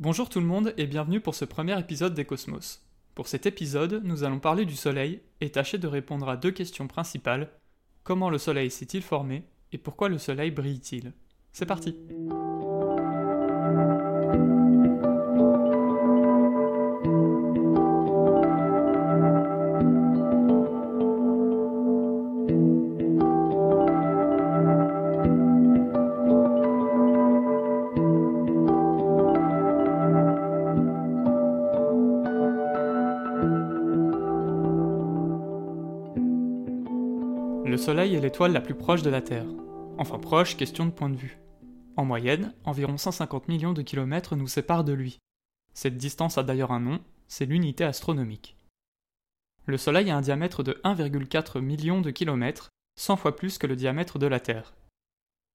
Bonjour tout le monde et bienvenue pour ce premier épisode des Cosmos. Pour cet épisode, nous allons parler du Soleil et tâcher de répondre à deux questions principales. Comment le Soleil s'est-il formé et pourquoi le Soleil brille-t-il? C'est parti Le Soleil est l'étoile la plus proche de la Terre. Enfin proche, question de point de vue. En moyenne, environ 150 millions de kilomètres nous séparent de lui. Cette distance a d'ailleurs un nom, c'est l'unité astronomique. Le Soleil a un diamètre de 1,4 million de kilomètres, 100 fois plus que le diamètre de la Terre.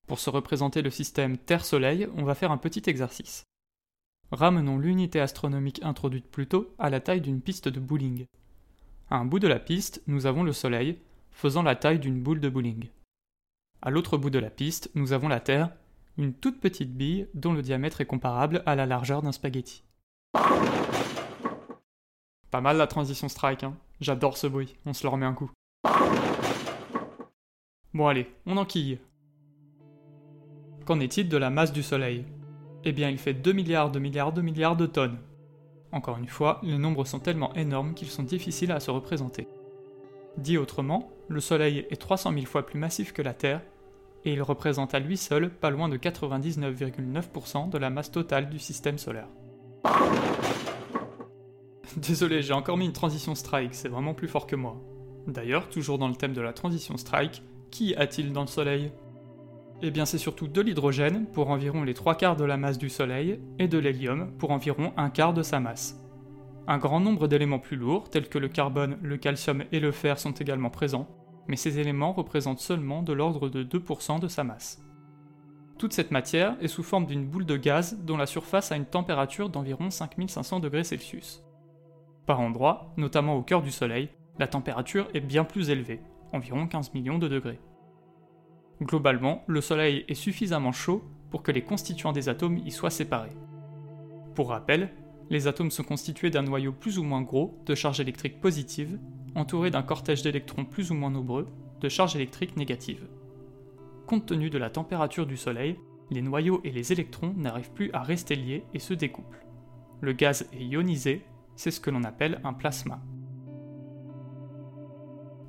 Pour se représenter le système Terre-Soleil, on va faire un petit exercice. Ramenons l'unité astronomique introduite plus tôt à la taille d'une piste de bowling. À un bout de la piste, nous avons le Soleil, faisant la taille d'une boule de bowling. À l'autre bout de la piste, nous avons la Terre, une toute petite bille dont le diamètre est comparable à la largeur d'un spaghetti. Pas mal la transition strike, hein J'adore ce bruit, on se le remet un coup. Bon allez, on enquille. Qu'en est-il de la masse du Soleil? Eh bien il fait 2 milliards de milliards de milliards de tonnes. Encore une fois, les nombres sont tellement énormes qu'ils sont difficiles à se représenter. Dit autrement, le Soleil est 300 000 fois plus massif que la Terre, et il représente à lui seul pas loin de 99,9% de la masse totale du système solaire. Désolé, j'ai encore mis une transition strike, c'est vraiment plus fort que moi. D'ailleurs, toujours dans le thème de la transition strike, qui a-t-il dans le Soleil? Eh bien c'est surtout de l'hydrogène, pour environ les trois quarts de la masse du Soleil, et de l'hélium, pour environ un quart de sa masse. Un grand nombre d'éléments plus lourds, tels que le carbone, le calcium et le fer, sont également présents, mais ces éléments représentent seulement de l'ordre de 2% de sa masse. Toute cette matière est sous forme d'une boule de gaz dont la surface a une température d'environ 5500 degrés Celsius. Par endroits, notamment au cœur du Soleil, la température est bien plus élevée, environ 15 millions de degrés. Globalement, le Soleil est suffisamment chaud pour que les constituants des atomes y soient séparés. Pour rappel, les atomes sont constitués d'un noyau plus ou moins gros de charge électrique positive, entouré d'un cortège d'électrons plus ou moins nombreux de charge électrique négative. Compte tenu de la température du Soleil, les noyaux et les électrons n'arrivent plus à rester liés et se découplent. Le gaz est ionisé, c'est ce que l'on appelle un plasma.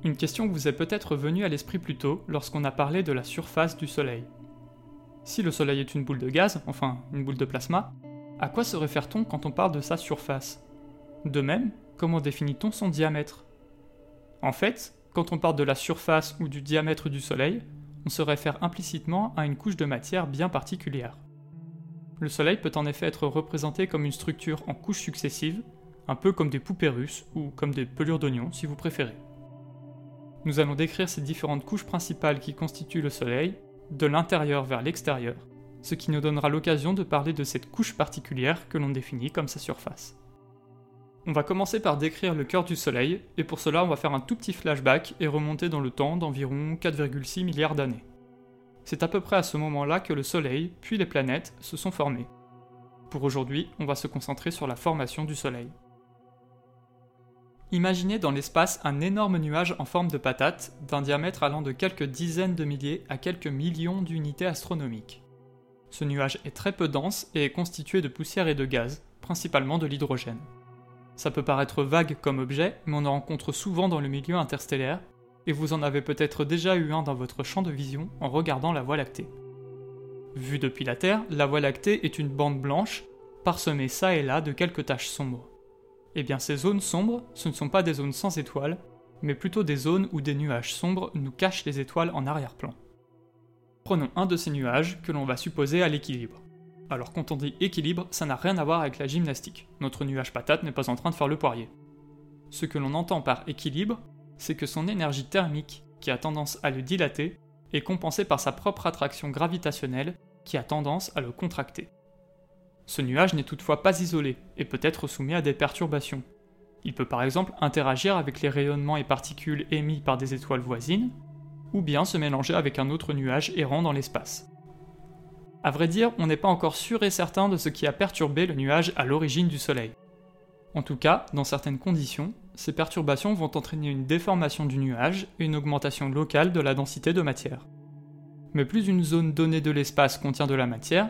Une question vous est peut-être venue à l'esprit plus tôt lorsqu'on a parlé de la surface du Soleil. Si le Soleil est une boule de gaz, enfin une boule de plasma, à quoi se réfère-t-on quand on parle de sa surface? De même, comment définit-on son diamètre? En fait, quand on parle de la surface ou du diamètre du Soleil, on se réfère implicitement à une couche de matière bien particulière. Le Soleil peut en effet être représenté comme une structure en couches successives, un peu comme des poupées russes ou comme des pelures d'oignons si vous préférez. Nous allons décrire ces différentes couches principales qui constituent le Soleil, de l'intérieur vers l'extérieur, ce qui nous donnera l'occasion de parler de cette couche particulière que l'on définit comme sa surface. On va commencer par décrire le cœur du Soleil, et pour cela on va faire un tout petit flashback et remonter dans le temps d'environ 4,6 milliards d'années. C'est à peu près à ce moment-là que le Soleil, puis les planètes, se sont formés. Pour aujourd'hui, on va se concentrer sur la formation du Soleil. Imaginez dans l'espace un énorme nuage en forme de patate, d'un diamètre allant de quelques dizaines de milliers à quelques millions d'unités astronomiques. Ce nuage est très peu dense et est constitué de poussière et de gaz, principalement de l'hydrogène. Ça peut paraître vague comme objet, mais on en rencontre souvent dans le milieu interstellaire, et vous en avez peut-être déjà eu un dans votre champ de vision en regardant la Voie lactée. Vue depuis la Terre, la Voie lactée est une bande blanche, parsemée ça et là de quelques taches sombres. Eh bien ces zones sombres, ce ne sont pas des zones sans étoiles, mais plutôt des zones où des nuages sombres nous cachent les étoiles en arrière-plan. Prenons un de ces nuages que l'on va supposer à l'équilibre. Alors quand on dit équilibre, ça n'a rien à voir avec la gymnastique. Notre nuage patate n'est pas en train de faire le poirier. Ce que l'on entend par équilibre, c'est que son énergie thermique, qui a tendance à le dilater, est compensée par sa propre attraction gravitationnelle, qui a tendance à le contracter. Ce nuage n'est toutefois pas isolé et peut être soumis à des perturbations. Il peut par exemple interagir avec les rayonnements et particules émis par des étoiles voisines, ou bien se mélanger avec un autre nuage errant dans l'espace. À vrai dire, on n'est pas encore sûr et certain de ce qui a perturbé le nuage à l'origine du Soleil. En tout cas, dans certaines conditions, ces perturbations vont entraîner une déformation du nuage et une augmentation locale de la densité de matière. Mais plus une zone donnée de l'espace contient de la matière,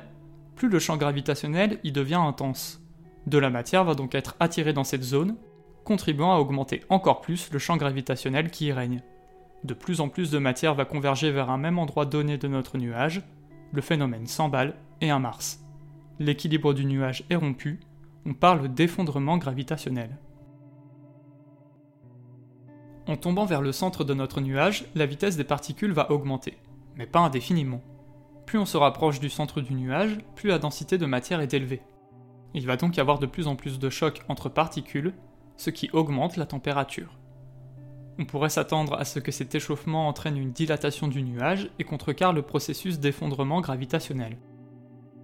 plus le champ gravitationnel y devient intense. De la matière va donc être attirée dans cette zone, contribuant à augmenter encore plus le champ gravitationnel qui y règne. De plus en plus de matière va converger vers un même endroit donné de notre nuage, le phénomène s'emballe et un Mars. L'équilibre du nuage est rompu, on parle d'effondrement gravitationnel. En tombant vers le centre de notre nuage, la vitesse des particules va augmenter, mais pas indéfiniment. Plus on se rapproche du centre du nuage, plus la densité de matière est élevée. Il va donc y avoir de plus en plus de chocs entre particules, ce qui augmente la température. On pourrait s'attendre à ce que cet échauffement entraîne une dilatation du nuage et contrecarre le processus d'effondrement gravitationnel.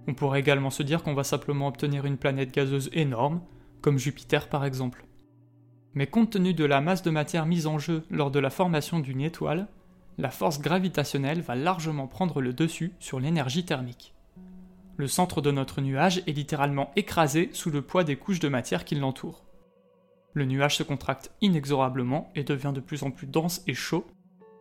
On pourrait également se dire qu'on va simplement obtenir une planète gazeuse énorme, comme Jupiter par exemple. Mais compte tenu de la masse de matière mise en jeu lors de la formation d'une étoile, la force gravitationnelle va largement prendre le dessus sur l'énergie thermique. Le centre de notre nuage est littéralement écrasé sous le poids des couches de matière qui l'entourent. Le nuage se contracte inexorablement et devient de plus en plus dense et chaud,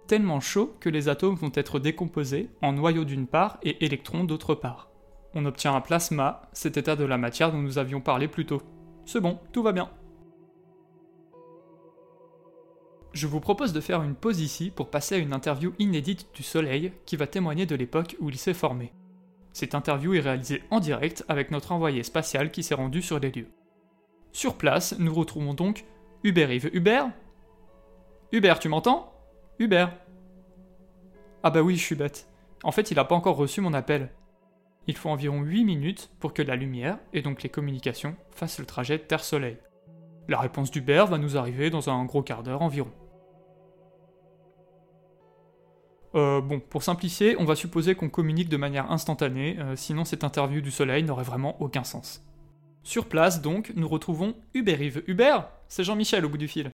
tellement chaud que les atomes vont être décomposés en noyaux d'une part et électrons d'autre part. On obtient un plasma, cet état de la matière dont nous avions parlé plus tôt. C'est bon, tout va bien. Je vous propose de faire une pause ici pour passer à une interview inédite du Soleil qui va témoigner de l'époque où il s'est formé. Cette interview est réalisée en direct avec notre envoyé spatial qui s'est rendu sur les lieux. Sur place, nous retrouvons donc Hubert Yves. Hubert? Hubert, tu m'entends? Hubert? Ah bah oui, je suis bête. En fait, il n'a pas encore reçu mon appel. Il faut environ 8 minutes pour que la lumière, et donc les communications, fassent le trajet Terre-Soleil. La réponse d'Hubert va nous arriver dans un gros quart d'heure environ. Euh, bon, pour simplifier, on va supposer qu'on communique de manière instantanée, euh, sinon cette interview du soleil n'aurait vraiment aucun sens. Sur place, donc, nous retrouvons Hubert Yves. Hubert C'est Jean-Michel au bout du fil.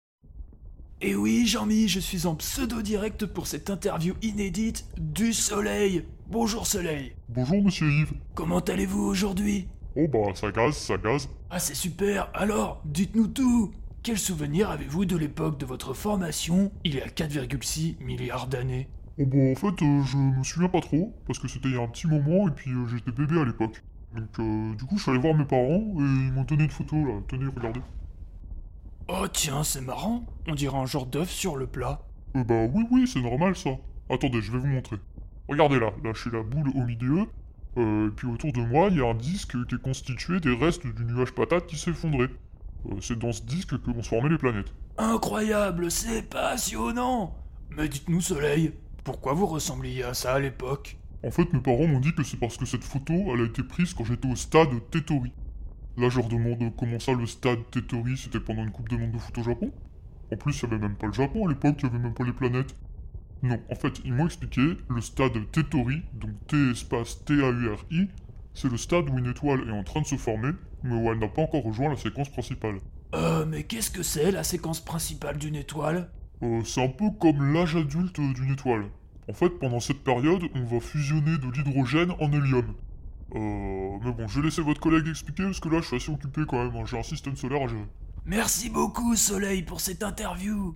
Eh oui, Jean-Mi, je suis en pseudo-direct pour cette interview inédite du Soleil. Bonjour Soleil. Bonjour Monsieur Yves. Comment allez-vous aujourd'hui? Oh bah ça gaze, ça gaze. Ah c'est super. Alors, dites-nous tout. Quel souvenir avez-vous de l'époque de votre formation il y a 4,6 milliards d'années? Oh bah en fait euh, je me souviens pas trop, parce que c'était il y a un petit moment et puis euh, j'étais bébé à l'époque. Donc euh, du coup je suis allé voir mes parents et ils m'ont donné une photo là, tenez regardez. Oh tiens, c'est marrant. On dirait un genre d'œuf sur le plat. Euh, bah oui oui c'est normal ça. Attendez, je vais vous montrer. Regardez là, là je suis la boule au milieu, euh, et puis autour de moi il y a un disque qui est constitué des restes du nuage patate qui s'est effondré. Euh, c'est dans ce disque que vont se former les planètes. Incroyable, c'est passionnant. Mais dites-nous Soleil, pourquoi vous ressembliez à ça à l'époque? En fait, mes parents m'ont dit que c'est parce que cette photo, elle a été prise quand j'étais au stade Tetori. Là, je leur demande comment ça, le stade Tetori, c'était pendant une Coupe de Monde de foot au Japon En plus, il n'y avait même pas le Japon à l'époque, il n'y avait même pas les planètes. Non, en fait, ils m'ont expliqué, le stade Tetori, donc T espace T-A-U-R-I, c'est le stade où une étoile est en train de se former, mais où elle n'a pas encore rejoint la séquence principale. Euh, mais qu'est-ce que c'est la séquence principale d'une étoile? Euh, c'est un peu comme l'âge adulte d'une étoile. En fait, pendant cette période, on va fusionner de l'hydrogène en hélium. Euh, mais bon, je vais laisser votre collègue expliquer parce que là, je suis assez occupé quand même. hein. J'ai un système solaire à gérer. Merci beaucoup Soleil pour cette interview.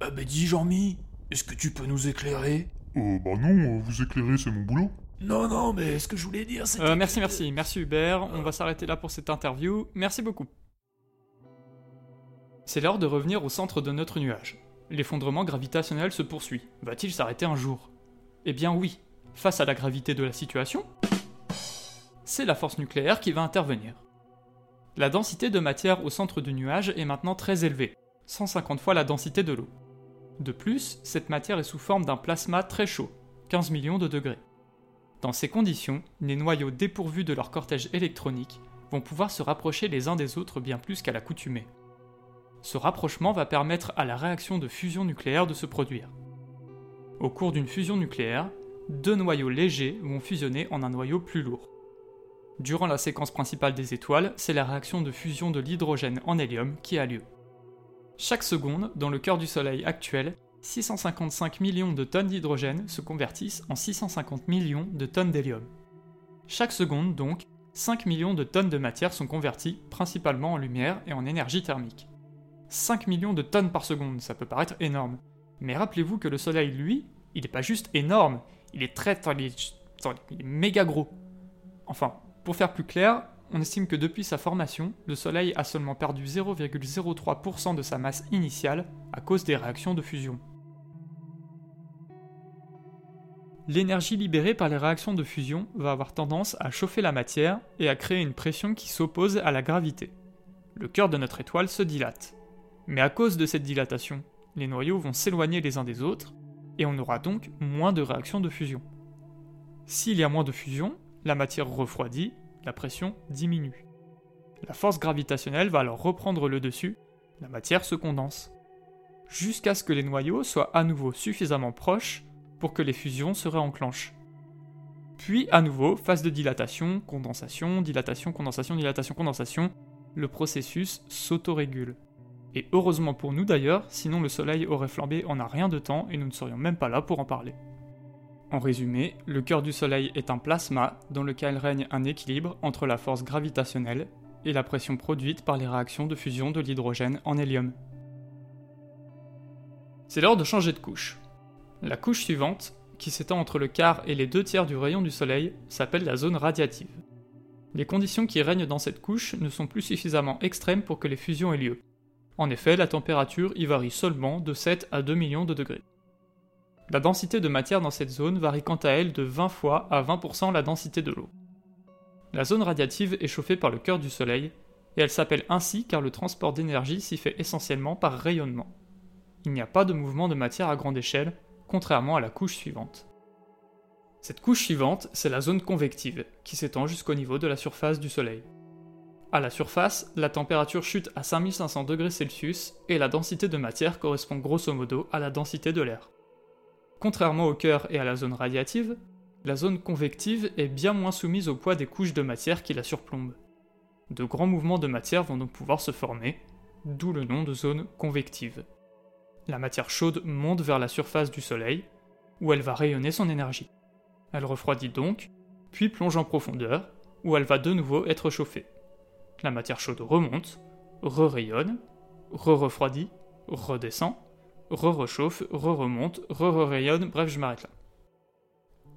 Ah bah dis Jean-Mi, est-ce que tu peux nous éclairer? Euh, bah non, euh, vous éclairer, c'est mon boulot. Non, non, mais ce que je voulais dire, c'est... Euh, merci, merci, merci Hubert. On va s'arrêter là pour cette interview. Merci beaucoup. C'est l'heure de revenir au centre de notre nuage. L'effondrement gravitationnel se poursuit. Va-t-il s'arrêter un jour? Eh bien oui. Face à la gravité de la situation, c'est la force nucléaire qui va intervenir. La densité de matière au centre du nuage est maintenant très élevée, 150 fois la densité de l'eau. De plus, cette matière est sous forme d'un plasma très chaud, 15 millions de degrés. Dans ces conditions, les noyaux dépourvus de leur cortège électronique vont pouvoir se rapprocher les uns des autres bien plus qu'à l'accoutumée. Ce rapprochement va permettre à la réaction de fusion nucléaire de se produire. Au cours d'une fusion nucléaire, deux noyaux légers vont fusionner en un noyau plus lourd. Durant la séquence principale des étoiles, c'est la réaction de fusion de l'hydrogène en hélium qui a lieu. Chaque seconde, dans le cœur du Soleil actuel, 655 millions de tonnes d'hydrogène se convertissent en 650 millions de tonnes d'hélium. Chaque seconde, donc, 5 millions de tonnes de matière sont converties principalement en lumière et en énergie thermique. 5 millions de tonnes par seconde, ça peut paraître énorme. Mais rappelez-vous que le Soleil, lui, il n'est pas juste énorme, il est très... il est méga gros. Enfin, pour faire plus clair, on estime que depuis sa formation, le Soleil a seulement perdu 0,03% de sa masse initiale à cause des réactions de fusion. L'énergie libérée par les réactions de fusion va avoir tendance à chauffer la matière et à créer une pression qui s'oppose à la gravité. Le cœur de notre étoile se dilate. Mais à cause de cette dilatation, les noyaux vont s'éloigner les uns des autres, et on aura donc moins de réactions de fusion. S'il y a moins de fusion, la matière refroidit, la pression diminue. La force gravitationnelle va alors reprendre le dessus, la matière se condense. Jusqu'à ce que les noyaux soient à nouveau suffisamment proches pour que les fusions se réenclenchent. Puis à nouveau, phase de dilatation, condensation, dilatation, condensation, dilatation, condensation, le processus s'autorégule. Et heureusement pour nous d'ailleurs, sinon le Soleil aurait flambé en un rien de temps et nous ne serions même pas là pour en parler. En résumé, le cœur du Soleil est un plasma dans lequel règne un équilibre entre la force gravitationnelle et la pression produite par les réactions de fusion de l'hydrogène en hélium. C'est l'heure de changer de couche. La couche suivante, qui s'étend entre le quart et les deux tiers du rayon du Soleil, s'appelle la zone radiative. Les conditions qui règnent dans cette couche ne sont plus suffisamment extrêmes pour que les fusions aient lieu. En effet, la température y varie seulement de 7 à 2 millions de degrés. La densité de matière dans cette zone varie quant à elle de 20 fois à 20% la densité de l'eau. La zone radiative est chauffée par le cœur du Soleil, et elle s'appelle ainsi car le transport d'énergie s'y fait essentiellement par rayonnement. Il n'y a pas de mouvement de matière à grande échelle, contrairement à la couche suivante. Cette couche suivante, c'est la zone convective, qui s'étend jusqu'au niveau de la surface du Soleil. À la surface, la température chute à 5500 Celsius et la densité de matière correspond grosso modo à la densité de l'air. Contrairement au cœur et à la zone radiative, la zone convective est bien moins soumise au poids des couches de matière qui la surplombent. De grands mouvements de matière vont donc pouvoir se former, d'où le nom de zone convective la matière chaude monte vers la surface du Soleil, où elle va rayonner son énergie. Elle refroidit donc, puis plonge en profondeur, où elle va de nouveau être chauffée. La matière chaude remonte, re-rayonne, re-refroidit, redescend, re-rechauffe, re-remonte, re-rayonne, bref, je m'arrête là.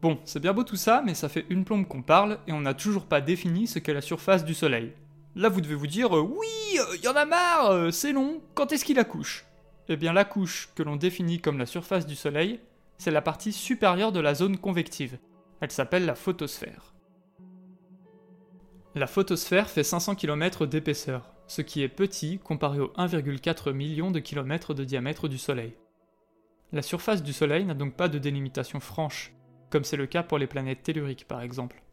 Bon, c'est bien beau tout ça, mais ça fait une plombe qu'on parle et on n'a toujours pas défini ce qu'est la surface du Soleil. Là, vous devez vous dire, euh, oui, il euh, y en a marre, euh, c'est long, quand est-ce qu'il accouche? Eh bien la couche que l'on définit comme la surface du Soleil, c'est la partie supérieure de la zone convective. Elle s'appelle la photosphère. La photosphère fait 500 km d'épaisseur, ce qui est petit comparé aux 1,4 million de kilomètres de diamètre du Soleil. La surface du Soleil n'a donc pas de délimitation franche, comme c'est le cas pour les planètes telluriques par exemple.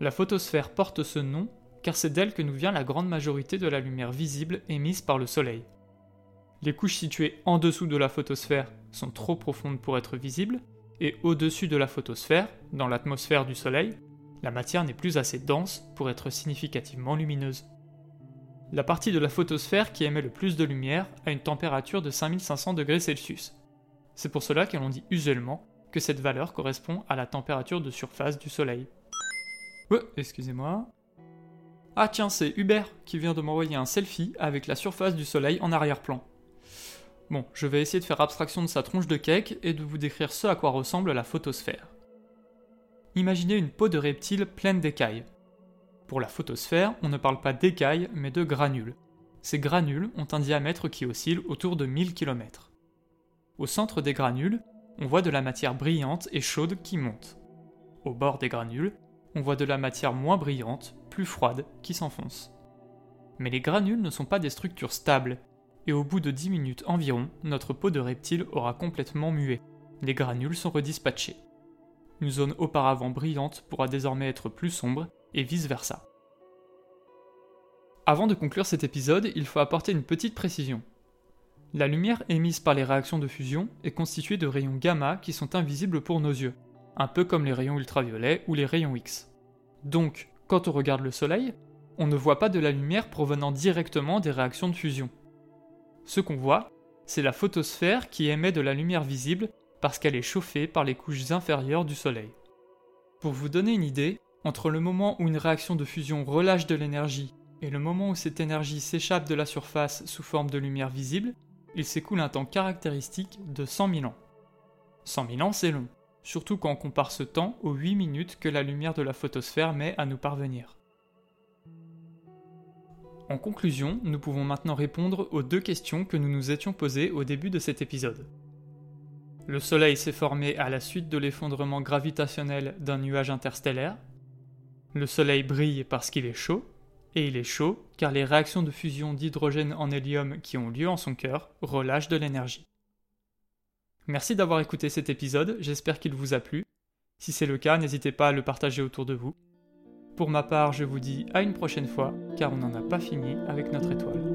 La photosphère porte ce nom car c'est d'elle que nous vient la grande majorité de la lumière visible émise par le Soleil. Les couches situées en dessous de la photosphère sont trop profondes pour être visibles, et au-dessus de la photosphère, dans l'atmosphère du Soleil, la matière n'est plus assez dense pour être significativement lumineuse. La partie de la photosphère qui émet le plus de lumière a une température de 5500 Celsius. C'est pour cela que l'on dit usuellement que cette valeur correspond à la température de surface du Soleil. Ouais, excusez-moi. Ah tiens, c'est Hubert qui vient de m'envoyer un selfie avec la surface du Soleil en arrière-plan. Bon, je vais essayer de faire abstraction de sa tronche de cake et de vous décrire ce à quoi ressemble la photosphère. Imaginez une peau de reptile pleine d'écailles. Pour la photosphère, on ne parle pas d'écailles, mais de granules. Ces granules ont un diamètre qui oscille autour de 1000 km. Au centre des granules, on voit de la matière brillante et chaude qui monte. Au bord des granules, on voit de la matière moins brillante, plus froide, qui s'enfonce. Mais les granules ne sont pas des structures stables, et au bout de 10 minutes environ, notre peau de reptile aura complètement mué. Les granules sont redispatchés. Une zone auparavant brillante pourra désormais être plus sombre, et vice-versa. Avant de conclure cet épisode, il faut apporter une petite précision. La lumière émise par les réactions de fusion est constituée de rayons gamma qui sont invisibles pour nos yeux, un peu comme les rayons ultraviolets ou les rayons X. Donc, quand on regarde le Soleil, on ne voit pas de la lumière provenant directement des réactions de fusion. Ce qu'on voit, c'est la photosphère qui émet de la lumière visible parce qu'elle est chauffée par les couches inférieures du Soleil. Pour vous donner une idée, Entre le moment où une réaction de fusion relâche de l'énergie et le moment où cette énergie s'échappe de la surface sous forme de lumière visible, il s'écoule un temps caractéristique de 100 000 ans. 100 000 ans, c'est long, surtout quand on compare ce temps aux 8 minutes que la lumière de la photosphère met à nous parvenir. En conclusion, nous pouvons maintenant répondre aux deux questions que nous nous étions posées au début de cet épisode. Le Soleil s'est formé à la suite de l'effondrement gravitationnel d'un nuage interstellaire. Le Soleil brille parce qu'il est chaud, et il est chaud car les réactions de fusion d'hydrogène en hélium qui ont lieu en son cœur relâchent de l'énergie. Merci d'avoir écouté cet épisode, j'espère qu'il vous a plu. Si c'est le cas, n'hésitez pas à le partager autour de vous. Pour ma part, je vous dis à une prochaine fois, car on n'en a pas fini avec notre étoile.